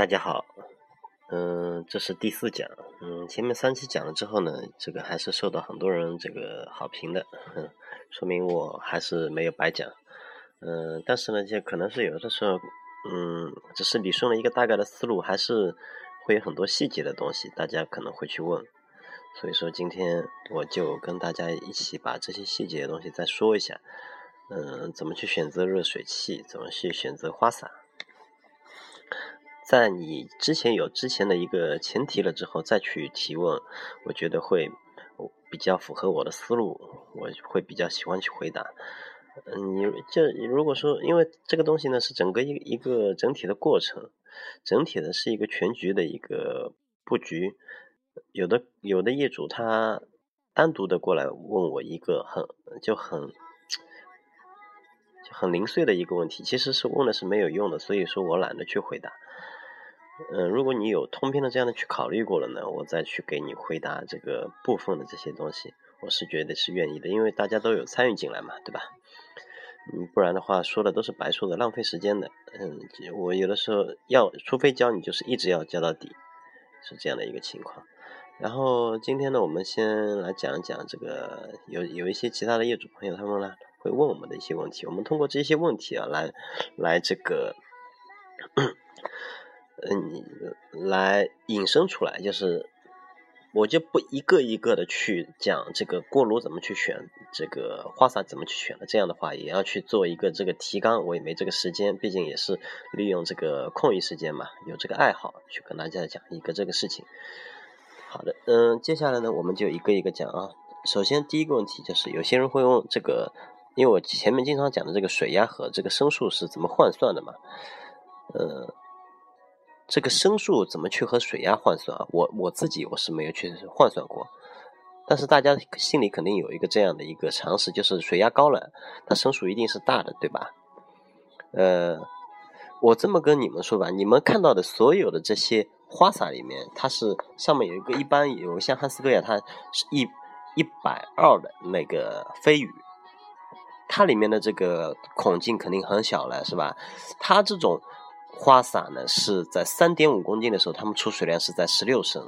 大家好，嗯，这是第四讲，嗯，前面三期讲了之后呢，这个还是受到很多人这个好评的，哼 说明我还是没有白讲，嗯，但是呢，就可能是有的时候，嗯，只是理顺了一个大概的思路，还是会有很多细节的东西，大家可能会去问，所以说今天我就跟大家一起把这些细节的东西再说一下，嗯，怎么去选择热水器，怎么去选择花洒。在你之前有之前的一个前提了之后再去提问，我觉得会比较符合我的思路，我会比较喜欢去回答。嗯，你这如果说，因为这个东西呢是整个一一个整体的过程，整体的是一个全局的一个布局。有的有的业主他单独的过来问我一个很就很就很零碎的一个问题，其实是问的是没有用的，所以说我懒得去回答。嗯，如果你有通篇的这样的去考虑过了呢，我再去给你回答这个部分的这些东西，我是觉得是愿意的，因为大家都有参与进来嘛，对吧？嗯，不然的话说的都是白说的，浪费时间的。嗯，我有的时候要，除非教你，就是一直要教到底，是这样的一个情况。然后今天呢，我们先来讲一讲这个，有有一些其他的业主朋友，他们呢会问我们的一些问题，我们通过这些问题啊，来来这个。嗯，来引申出来，就是我就不一个一个的去讲这个锅炉怎么去选，这个花洒怎么去选了。这样的话，也要去做一个这个提纲，我也没这个时间，毕竟也是利用这个空余时间嘛，有这个爱好去跟大家讲一个这个事情。好的，嗯，接下来呢，我们就一个一个讲啊。首先第一个问题就是，有些人会问这个，因为我前面经常讲的这个水压和这个升数是怎么换算的嘛，呃。这个升数怎么去和水压换算啊？我我自己我是没有去换算过，但是大家心里肯定有一个这样的一个常识，就是水压高了，它升数一定是大的，对吧？呃，我这么跟你们说吧，你们看到的所有的这些花洒里面，它是上面有一个一般有像汉斯格雅，它是一一百二的那个飞羽，它里面的这个孔径肯定很小了，是吧？它这种。花洒呢是在三点五公斤的时候，它们出水量是在十六升。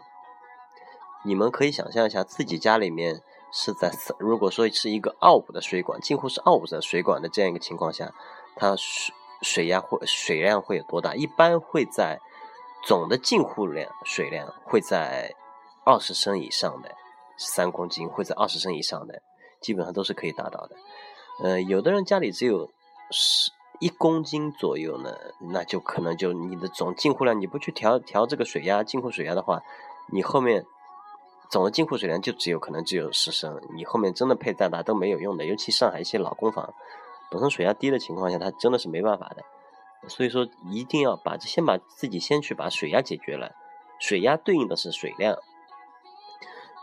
你们可以想象一下，自己家里面是在如果说是一个二五的水管，近乎是二五的水管的这样一个情况下，它水水压会水量会有多大？一般会在总的进户量水量会在二十升以上的，三公斤会在二十升以上的，基本上都是可以达到的。呃，有的人家里只有十。一公斤左右呢，那就可能就你的总进户量，你不去调调这个水压进户水压的话，你后面总的进户水量就只有可能只有十升，你后面真的配再大都没有用的。尤其上海一些老公房，本身水压低的情况下，它真的是没办法的。所以说一定要把这先把自己先去把水压解决了，水压对应的是水量，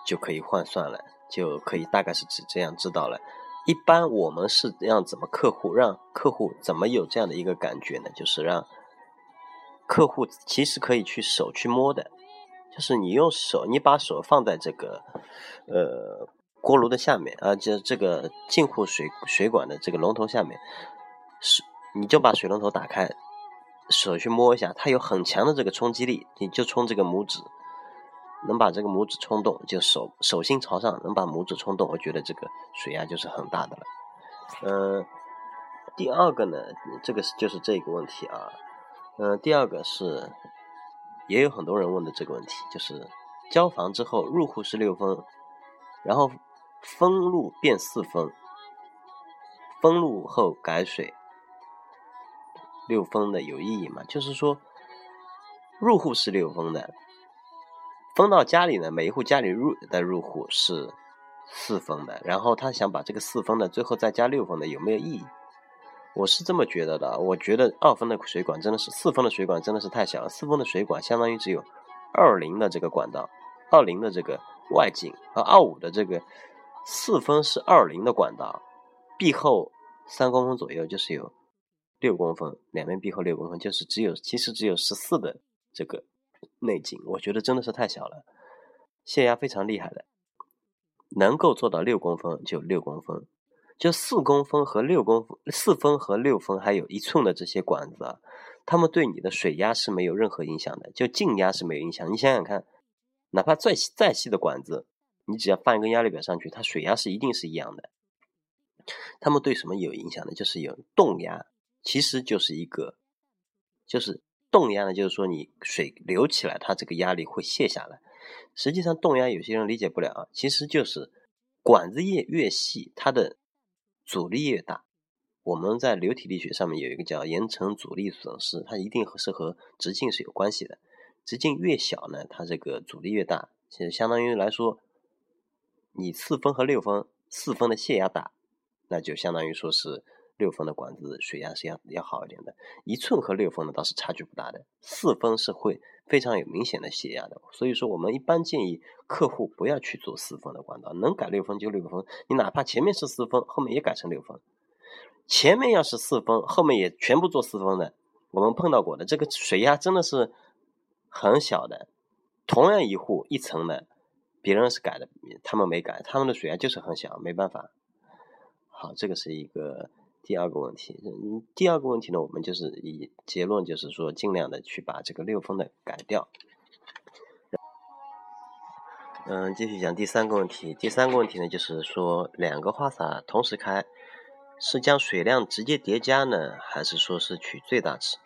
就可以换算了，就可以大概是指这样知道了。一般我们是让怎么客户让客户怎么有这样的一个感觉呢？就是让客户其实可以去手去摸的，就是你用手，你把手放在这个呃锅炉的下面啊，就这个进户水水管的这个龙头下面，是你就把水龙头打开，手去摸一下，它有很强的这个冲击力，你就冲这个拇指。能把这个拇指冲动，就手手心朝上，能把拇指冲动，我觉得这个水压就是很大的了。嗯，第二个呢，这个是就是这个问题啊。嗯，第二个是也有很多人问的这个问题，就是交房之后入户是六分，然后封路变四分，封路后改水，六分的有意义吗？就是说入户是六分的。封到家里呢，每一户家里入的入户是四封的，然后他想把这个四封的最后再加六封的，有没有意义？我是这么觉得的，我觉得二分的水管真的是四分的水管真的是太小了，四分的水管相当于只有二零的这个管道，二零的这个外径和二五的这个四分是二零的管道，壁厚三公分左右就是有六公分，两边壁厚六公分就是只有其实只有十四的这个。内径，我觉得真的是太小了。泄压非常厉害的，能够做到六公分就六公分，就四公分和六公分，四分和六分还有一寸的这些管子啊，它们对你的水压是没有任何影响的，就静压是没有影响。你想想看，哪怕再细再细的管子，你只要放一根压力表上去，它水压是一定是一样的。它们对什么有影响呢？就是有动压，其实就是一个，就是动压呢，就是说你水流起来，它这个压力会泄下来。实际上动压有些人理解不了啊，其实就是管子越越细，它的阻力越大。我们在流体力学上面有一个叫岩层阻力损失，它一定是和直径是有关系的。直径越小呢，它这个阻力越大。其实相当于来说，你四分和六分，四分的泄压大。那就相当于说是六分的管子水压是要要好一点的，一寸和六分的倒是差距不大的，四分是会非常有明显的泄压的，所以说我们一般建议客户不要去做四分的管道，能改六分就六分，你哪怕前面是四分，后面也改成六分，前面要是四分，后面也全部做四分的，我们碰到过的这个水压真的是很小的，同样一户一层的，别人是改的，他们没改，他们的水压就是很小，没办法。好，这个是一个第二个问题。嗯，第二个问题呢，我们就是以结论就是说，尽量的去把这个六分的改掉。嗯，继续讲第三个问题。第三个问题呢，就是说两个花洒同时开，是将水量直接叠加呢，还是说是取最大值？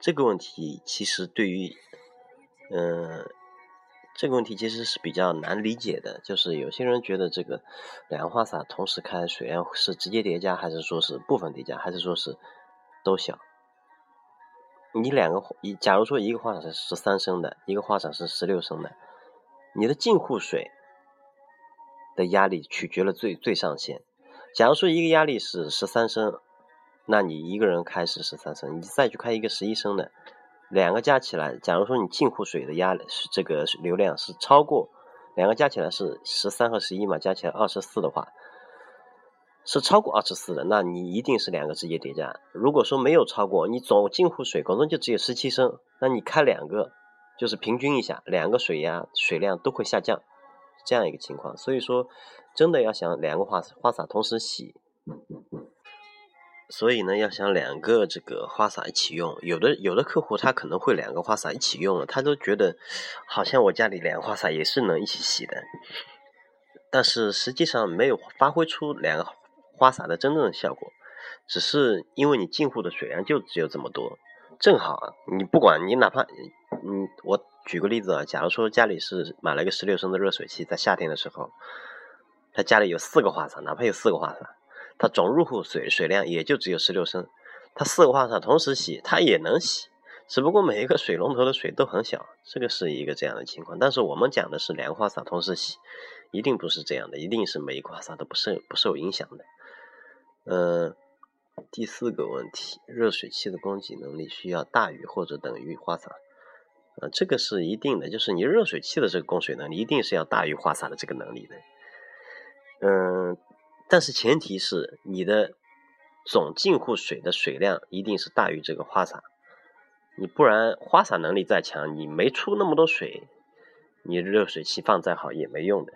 这个问题其实对于，嗯。这个问题其实是比较难理解的，就是有些人觉得这个两个花洒同时开水量是直接叠加，还是说是部分叠加，还是说是都小？你两个一，假如说一个花洒是十三升的，一个花洒是十六升的，你的进户水的压力取决了最最上限。假如说一个压力是十三升，那你一个人开是十三升，你再去开一个十一升的。两个加起来，假如说你进户水的压这个流量是超过两个加起来是十三和十一嘛，加起来二十四的话，是超过二十四的，那你一定是两个直接叠加。如果说没有超过，你总进户水可能就只有十七升，那你开两个就是平均一下，两个水压水量都会下降，这样一个情况。所以说，真的要想两个花花洒同时洗。所以呢，要想两个这个花洒一起用，有的有的客户他可能会两个花洒一起用了，他都觉得好像我家里两个花洒也是能一起洗的，但是实际上没有发挥出两个花洒的真正的效果，只是因为你进户的水量就只有这么多，正好你不管你哪怕嗯，我举个例子啊，假如说家里是买了一个十六升的热水器，在夏天的时候，他家里有四个花洒，哪怕有四个花洒。它总入户水水量也就只有十六升，它四个花洒同时洗，它也能洗，只不过每一个水龙头的水都很小，这个是一个这样的情况。但是我们讲的是两个花洒同时洗，一定不是这样的，一定是每一个花洒都不受不受影响的。嗯，第四个问题，热水器的供给能力需要大于或者等于花洒？呃，这个是一定的，就是你热水器的这个供水能力一定是要大于花洒的这个能力的。嗯。但是前提是你的总进户水的水量一定是大于这个花洒，你不然花洒能力再强，你没出那么多水，你热水器放再好也没用的。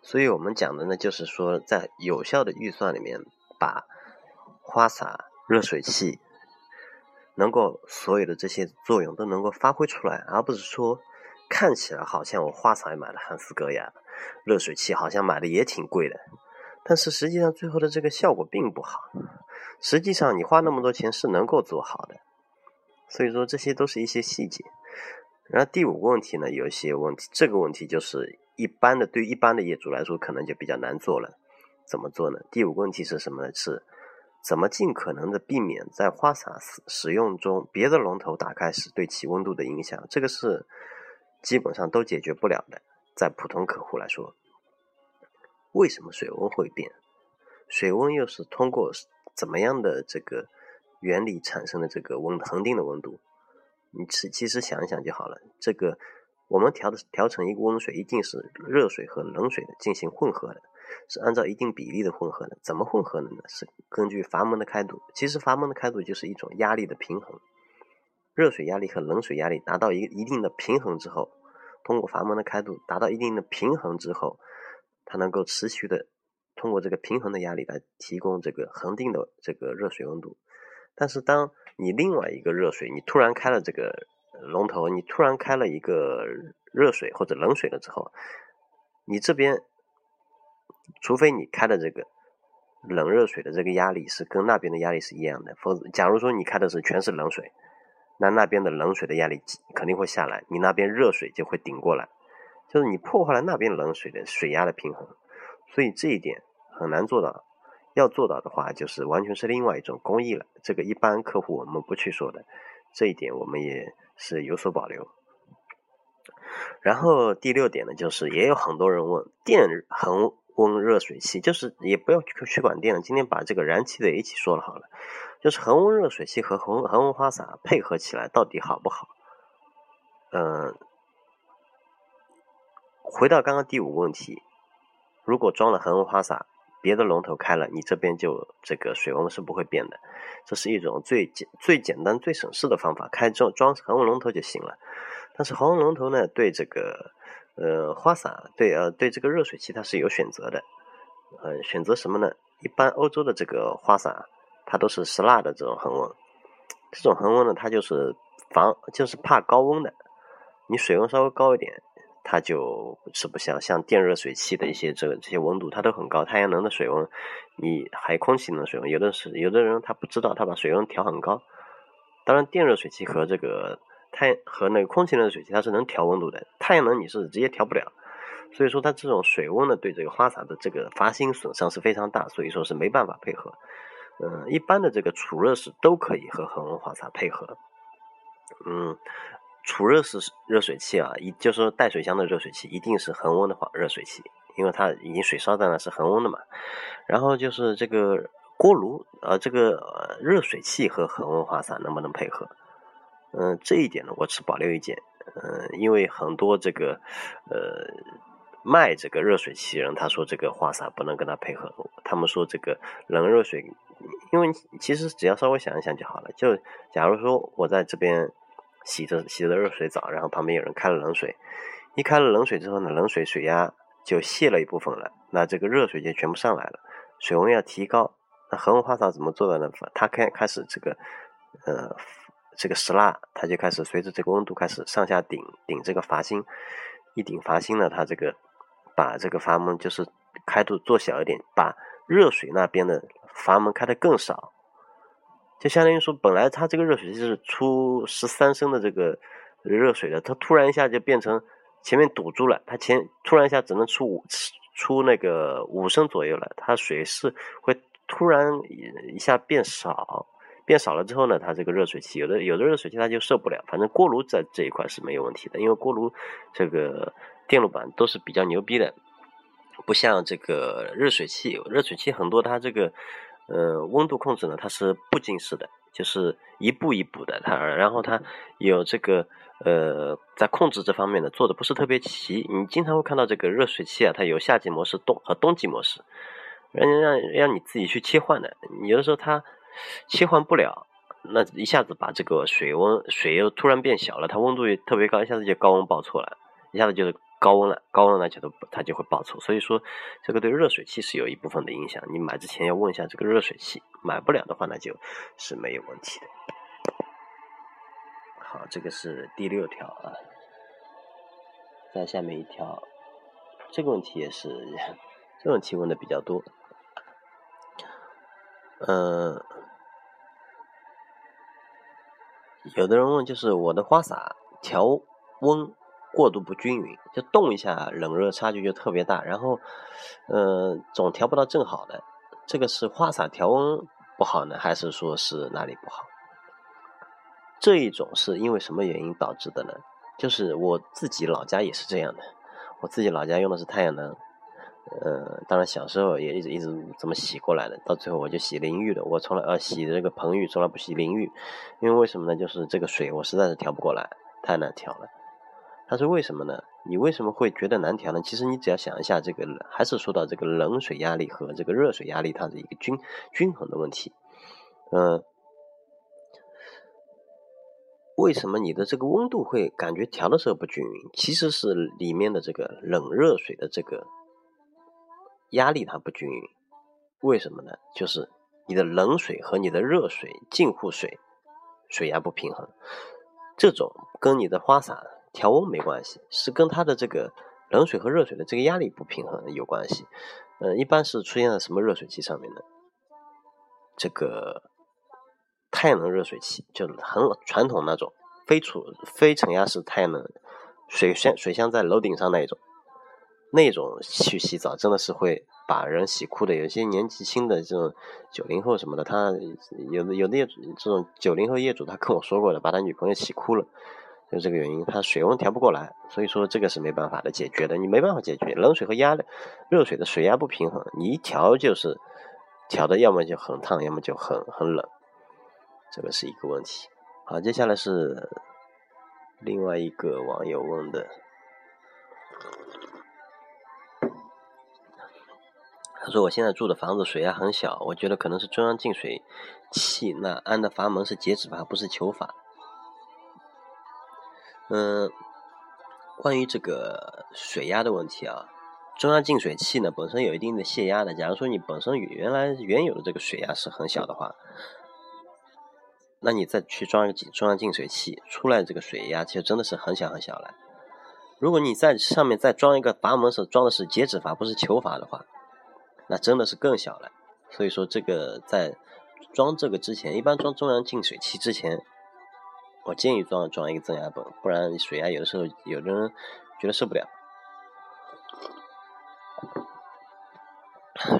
所以我们讲的呢，就是说在有效的预算里面，把花洒、热水器能够所有的这些作用都能够发挥出来，而不是说看起来好像我花洒也买了汉斯格雅。热水器好像买的也挺贵的，但是实际上最后的这个效果并不好。实际上你花那么多钱是能够做好的，所以说这些都是一些细节。然后第五个问题呢，有一些问题，这个问题就是一般的对一般的业主来说可能就比较难做了。怎么做呢？第五个问题是什么呢？是怎么尽可能的避免在花洒使使用中别的龙头打开时对其温度的影响？这个是基本上都解决不了的。在普通客户来说，为什么水温会变？水温又是通过怎么样的这个原理产生的这个温恒定的温度？你其其实想一想就好了。这个我们调的调成一个温水，一定是热水和冷水的进行混合的，是按照一定比例的混合的。怎么混合的呢？是根据阀门的开度。其实阀门的开度就是一种压力的平衡。热水压力和冷水压力达到一一定的平衡之后。通过阀门的开度达到一定的平衡之后，它能够持续的通过这个平衡的压力来提供这个恒定的这个热水温度。但是当你另外一个热水，你突然开了这个龙头，你突然开了一个热水或者冷水了之后，你这边除非你开的这个冷热水的这个压力是跟那边的压力是一样的，否则假如说你开的是全是冷水，那那边的冷水的压力肯定会下来，你那边热水就会顶过来，就是你破坏了那边冷水的水压的平衡，所以这一点很难做到。要做到的话，就是完全是另外一种工艺了。这个一般客户我们不去说的，这一点我们也是有所保留。然后第六点呢，就是也有很多人问电恒温热水器，就是也不要去管电了，今天把这个燃气的一起说了好了。就是恒温热水器和恒恒温花洒 配合起来到底好不好？嗯，回到刚刚第五个问题，如果装了恒温花洒。别的龙头开了，你这边就这个水温是不会变的，这是一种最简、最简单、最省事的方法，开装装恒温龙头就行了。但是恒温龙头呢，对这个呃花洒，对呃对这个热水器它是有选择的，呃选择什么呢？一般欧洲的这个花洒，它都是石蜡的这种恒温，这种恒温呢，它就是防就是怕高温的，你水温稍微高一点。它就吃不消，像电热水器的一些这个这些温度，它都很高。太阳能的水温，你还空气能水温，有的是有的人他不知道，他把水温调很高。当然，电热水器和这个太和那个空气热水器它是能调温度的，太阳能你是直接调不了。所以说，它这种水温呢，对这个花洒的这个阀芯损伤是非常大，所以说是没办法配合。嗯，一般的这个储热式都可以和恒温花洒配合。嗯。储热式热水器啊，一就是带水箱的热水器，一定是恒温的话热水器，因为它已经水烧在那是恒温的嘛。然后就是这个锅炉，呃，这个热水器和恒温花洒能不能配合？嗯，这一点呢，我持保留意见。嗯，因为很多这个呃卖这个热水器人，他说这个花洒不能跟他配合，他们说这个冷热水，因为其实只要稍微想一想就好了。就假如说我在这边。洗着洗着热水澡，然后旁边有人开了冷水，一开了冷水之后呢，冷水水压就泄了一部分了，那这个热水就全部上来了，水温要提高。那恒温花洒怎么做的呢？它开开始这个呃这个石蜡，它就开始随着这个温度开始上下顶顶这个阀芯，一顶阀芯呢，它这个把这个阀门就是开度做小一点，把热水那边的阀门开得更少。就相当于说，本来它这个热水器是出十三升的这个热水的，它突然一下就变成前面堵住了，它前突然一下只能出五出那个五升左右了，它水是会突然一下变少，变少了之后呢，它这个热水器有的有的热水器它就受不了，反正锅炉在这一块是没有问题的，因为锅炉这个电路板都是比较牛逼的，不像这个热水器，热水器很多它这个。呃，温度控制呢，它是步进式的，就是一步一步的。它然后它有这个呃，在控制这方面呢，做的不是特别齐。你经常会看到这个热水器啊，它有夏季模式、冬和冬季模式，让让让你自己去切换的。有的时候它切换不了，那一下子把这个水温水又突然变小了，它温度也特别高，一下子就高温爆错了，一下子就是。高温了，高温了就都它就会爆错，所以说这个对热水器是有一部分的影响。你买之前要问一下这个热水器，买不了的话那就是没有问题的。好，这个是第六条啊，再下面一条，这个问题也是，这个问题问的比较多。嗯，有的人问就是我的花洒调温。过度不均匀，就动一下，冷热差距就特别大，然后，呃，总调不到正好的。这个是花洒调温不好呢，还是说是哪里不好？这一种是因为什么原因导致的呢？就是我自己老家也是这样的，我自己老家用的是太阳能，呃，当然小时候也一直一直这么洗过来的，到最后我就洗淋浴的，我从来呃洗这个盆浴，从来不洗淋浴，因为为什么呢？就是这个水我实在是调不过来，太难调了。但是为什么呢？你为什么会觉得难调呢？其实你只要想一下，这个还是说到这个冷水压力和这个热水压力它的一个均均衡的问题。嗯，为什么你的这个温度会感觉调的时候不均匀？其实是里面的这个冷热水的这个压力它不均匀。为什么呢？就是你的冷水和你的热水进户水水压不平衡，这种跟你的花洒调温没关系，是跟它的这个冷水和热水的这个压力不平衡有关系。嗯，一般是出现在什么热水器上面呢？这个太阳能热水器，就很传统那种非储非承压式太阳能水箱，水箱在楼顶上那一种，那种去洗澡真的是会把人洗哭的。有些年纪轻的这种九零后什么的，他有的有的业主这种九零后业主，他跟我说过的，把他女朋友洗哭了。就这个原因，他水温调不过来，所以说这个是没办法的解决的，你没办法解决冷水和压热水的水压不平衡，你一调就是调的要么就很烫，要么就很很冷，这个是一个问题。好，接下来是另外一个网友问的，他说我现在住的房子水压很小，我觉得可能是中央净水器那安的阀门是截止阀，不是球阀。嗯，关于这个水压的问题啊，中央净水器呢本身有一定的泄压的。假如说你本身原来原有的这个水压是很小的话，那你再去装一个中央净水器，出来这个水压其实真的是很小很小了。如果你在上面再装一个阀门是装的是截止阀，不是球阀的话，那真的是更小了。所以说这个在装这个之前，一般装中央净水器之前。我建议装装一个增压泵，不然水压有的时候有的人觉得受不了。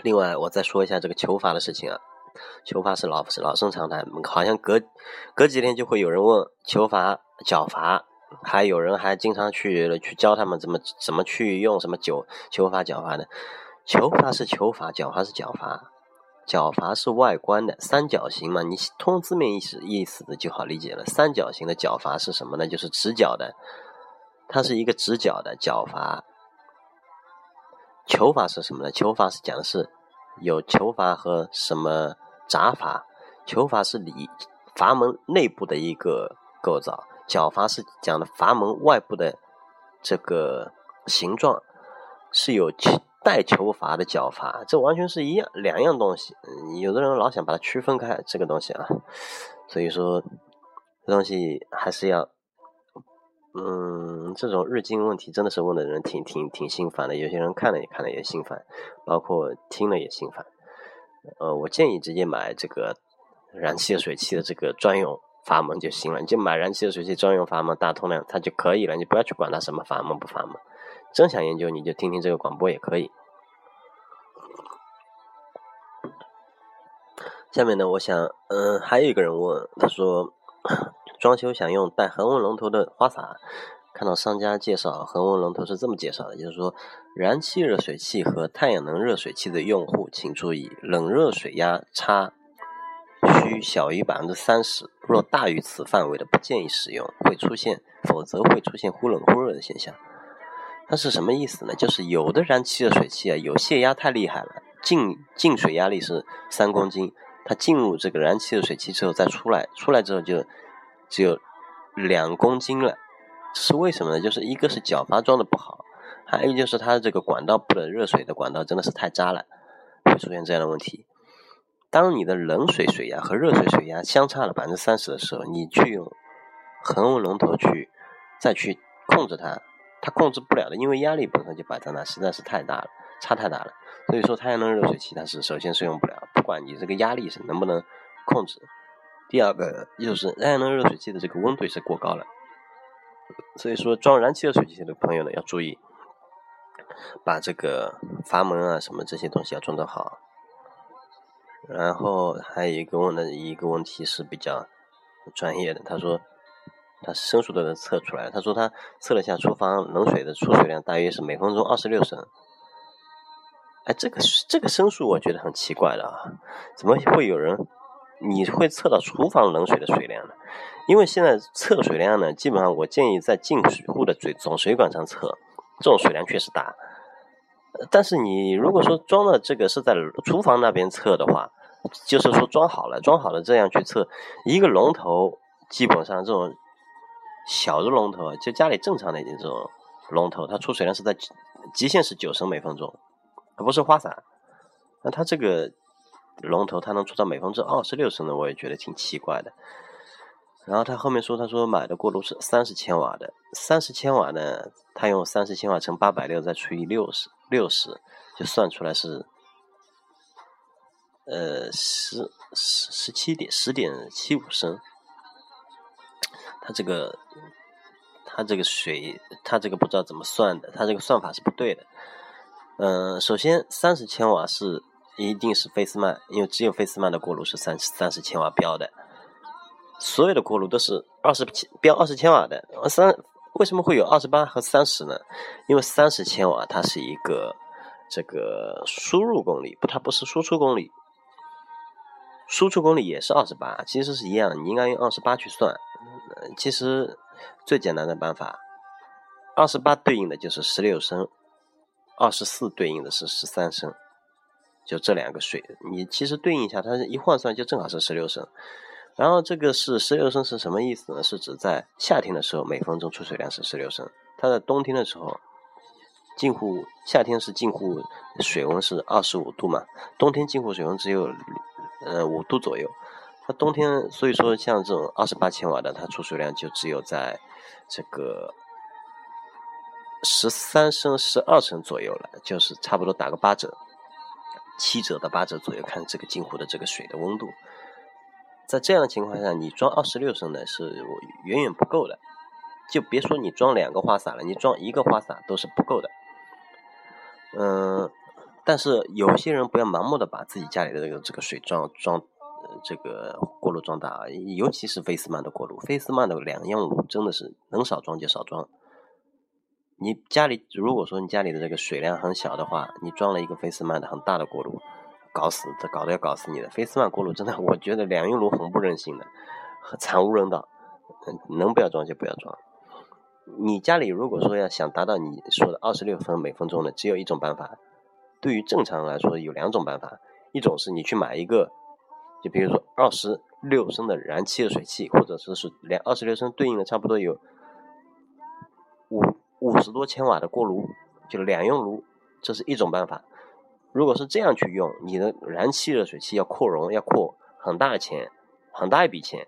另外，我再说一下这个球阀的事情啊，球阀是老老生常谈，好像隔隔几天就会有人问球阀、角阀，还有人还经常去去教他们怎么怎么去用什么球球阀、角阀的。球阀是球阀，角阀是角阀。角阀是外观的三角形嘛？你通字面意思意思的就好理解了。三角形的角阀是什么呢？就是直角的，它是一个直角的角阀。球阀是什么呢？球阀是讲的是有球阀和什么闸阀。球阀是里阀门内部的一个构造，角阀是讲的阀门外部的这个形状是有。带球阀的角阀，这完全是一样两样东西。有的人老想把它区分开，这个东西啊，所以说这东西还是要，嗯，这种日经问题真的是问的人挺挺挺心烦的。有些人看了也看了也心烦，包括听了也心烦。呃，我建议直接买这个燃气热水器的这个专用阀门就行了，你就买燃气热水器专用阀门大通量它就可以了，你不要去管它什么阀门不阀门。真想研究，你就听听这个广播也可以。下面呢，我想，嗯，还有一个人问，他说，装修想用带恒温龙头的花洒，看到商家介绍恒温龙头是这么介绍的，就是说，燃气热水器和太阳能热水器的用户请注意，冷热水压差需小于百分之三十，若大于此范围的，不建议使用，会出现，否则会出现忽冷忽热的现象。它是什么意思呢？就是有的燃气热水器啊，有泄压太厉害了，进进水压力是三公斤，它进入这个燃气热水器之后再出来，出来之后就只有两公斤了，这是为什么呢？就是一个是角阀装的不好，还有就是它的这个管道部的热水的管道真的是太渣了，会出现这样的问题。当你的冷水水压和热水水压相差了百分之三十的时候，你去用恒温龙头去再去控制它。它控制不了的，因为压力本身就摆在那，实在是太大了，差太大了。所以说，太阳能热水器它是首先是用不了，不管你这个压力是能不能控制。第二个就是太阳能热水器的这个温度是过高了。所以说，装燃气热水器的朋友呢要注意，把这个阀门啊什么这些东西要装得好。然后还有一个问的一个问题是比较专业的，他说。他升数都能测出来。他说他测了下厨房冷水的出水量，大约是每分钟二十六升。哎，这个这个升数我觉得很奇怪的啊，怎么会有人你会测到厨房冷水的水量呢？因为现在测水量呢，基本上我建议在进水户的水总水管上测，这种水量确实大。但是你如果说装的这个是在厨房那边测的话，就是说装好了，装好了这样去测一个龙头，基本上这种。小的龙头，就家里正常的这种龙头，它出水量是在极限是九升每分钟，不是花洒。那它这个龙头它能出到每分钟二十六升的，我也觉得挺奇怪的。然后他后面说，他说买的锅炉是三十千瓦的，三十千瓦呢，他用三十千瓦乘八百六再除以六十，六十就算出来是，呃，十十十七点十点七五升。他这个，他这个水，他这个不知道怎么算的，他这个算法是不对的。嗯，首先三十千瓦是一定是费斯曼，因为只有费斯曼的锅炉是三三十千瓦标的。所有的锅炉都是二十千标二十千瓦的，三为什么会有二十八和三十呢？因为三十千瓦它是一个这个输入功率，不，它不是输出功率。输出功率也是二十八，其实是一样，你应该用二十八去算。其实最简单的办法，二十八对应的就是十六升，二十四对应的是十三升，就这两个水，你其实对应一下，它一换算就正好是十六升。然后这个是十六升是什么意思呢？是指在夏天的时候每分钟出水量是十六升，它在冬天的时候，近乎夏天是近乎水温是二十五度嘛，冬天近乎水温只有呃五度左右，它冬天所以说像这种二十八千瓦的，它出水量就只有在这个十三升、十二升左右了，就是差不多打个八折，七折到八折左右，看这个近乎的这个水的温度。在这样的情况下，你装二十六升的是远远不够的，就别说你装两个花洒了，你装一个花洒都是不够的。嗯，但是有些人不要盲目的把自己家里的这个这个水装装这个锅炉装大，尤其是菲斯曼的锅炉，菲斯曼的两用炉真的是能少装就少装。你家里如果说你家里的这个水量很小的话，你装了一个菲斯曼的很大的锅炉。搞死，这搞得要搞死你的。菲斯曼锅炉真的，我觉得两用炉很不人性的，惨无人道。能不要装就不要装。你家里如果说要想达到你说的二十六分每分钟的，只有一种办法。对于正常人来说，有两种办法。一种是你去买一个，就比如说二十六升的燃气热水器，或者说是两二十六升对应的差不多有五五十多千瓦的锅炉，就两用炉，这是一种办法。如果是这样去用，你的燃气热水器要扩容，要扩很大的钱，很大一笔钱。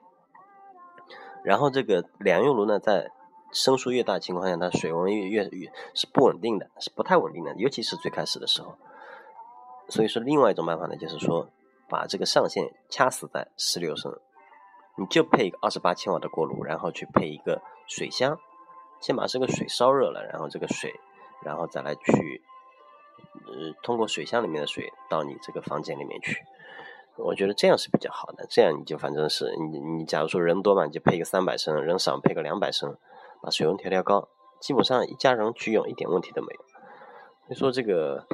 然后这个两用炉呢，在升数越大情况下，它水温越越越是不稳定的，是不太稳定的，尤其是最开始的时候。所以说，另外一种办法呢，就是说把这个上限掐死在十六升，你就配一个二十八千瓦的锅炉，然后去配一个水箱，先把这个水烧热了，然后这个水，然后再来去。呃，通过水箱里面的水到你这个房间里面去，我觉得这样是比较好的。这样你就反正是你你假如说人多嘛，你就配个三百升；人少配个两百升，把水温调调高，基本上一家人去用一点问题都没有。所以说这个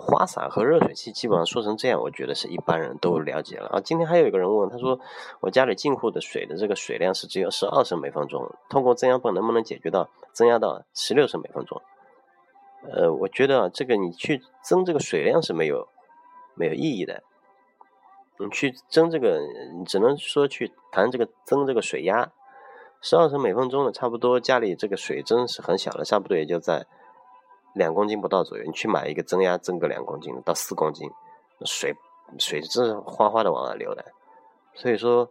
花洒和热水器基本上说成这样，我觉得是一般人都了解了啊。今天还有一个人问，他说我家里进户的水的这个水量是只有十二升每分钟，通过增压泵能不能解决到增压到十六升每分钟？呃，我觉得啊，这个你去增这个水量是没有没有意义的。你去增这个，你只能说去谈这个增这个水压，十二升每分钟的，差不多家里这个水真是很小的，差不多也就在两公斤不到左右。你去买一个增压，增个两公斤到四公斤，水水质哗哗的往外流的。所以说，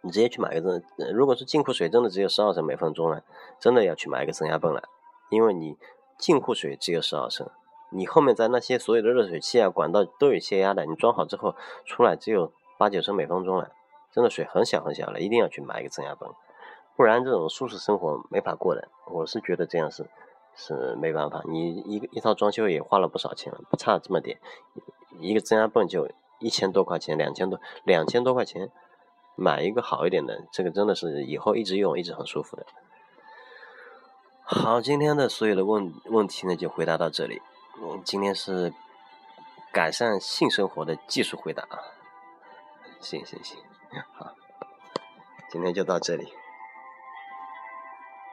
你直接去买一个增，如果是进库水真的只有十二升每分钟了，真的要去买一个增压泵了，因为你。进库水只有十二升，你后面在那些所有的热水器啊、管道都有泄压的，你装好之后出来只有八九升每分钟了，真的水很小很小了，一定要去买一个增压泵，不然这种舒适生活没法过的。我是觉得这样是是没办法，你一一套装修也花了不少钱了，不差这么点，一个增压泵就一千多块钱，两千多两千多块钱，买一个好一点的，这个真的是以后一直用一直很舒服的。好，今天的所有的问问题呢，就回答到这里。嗯，今天是改善性生活的技术回答啊。行行行，好，今天就到这里。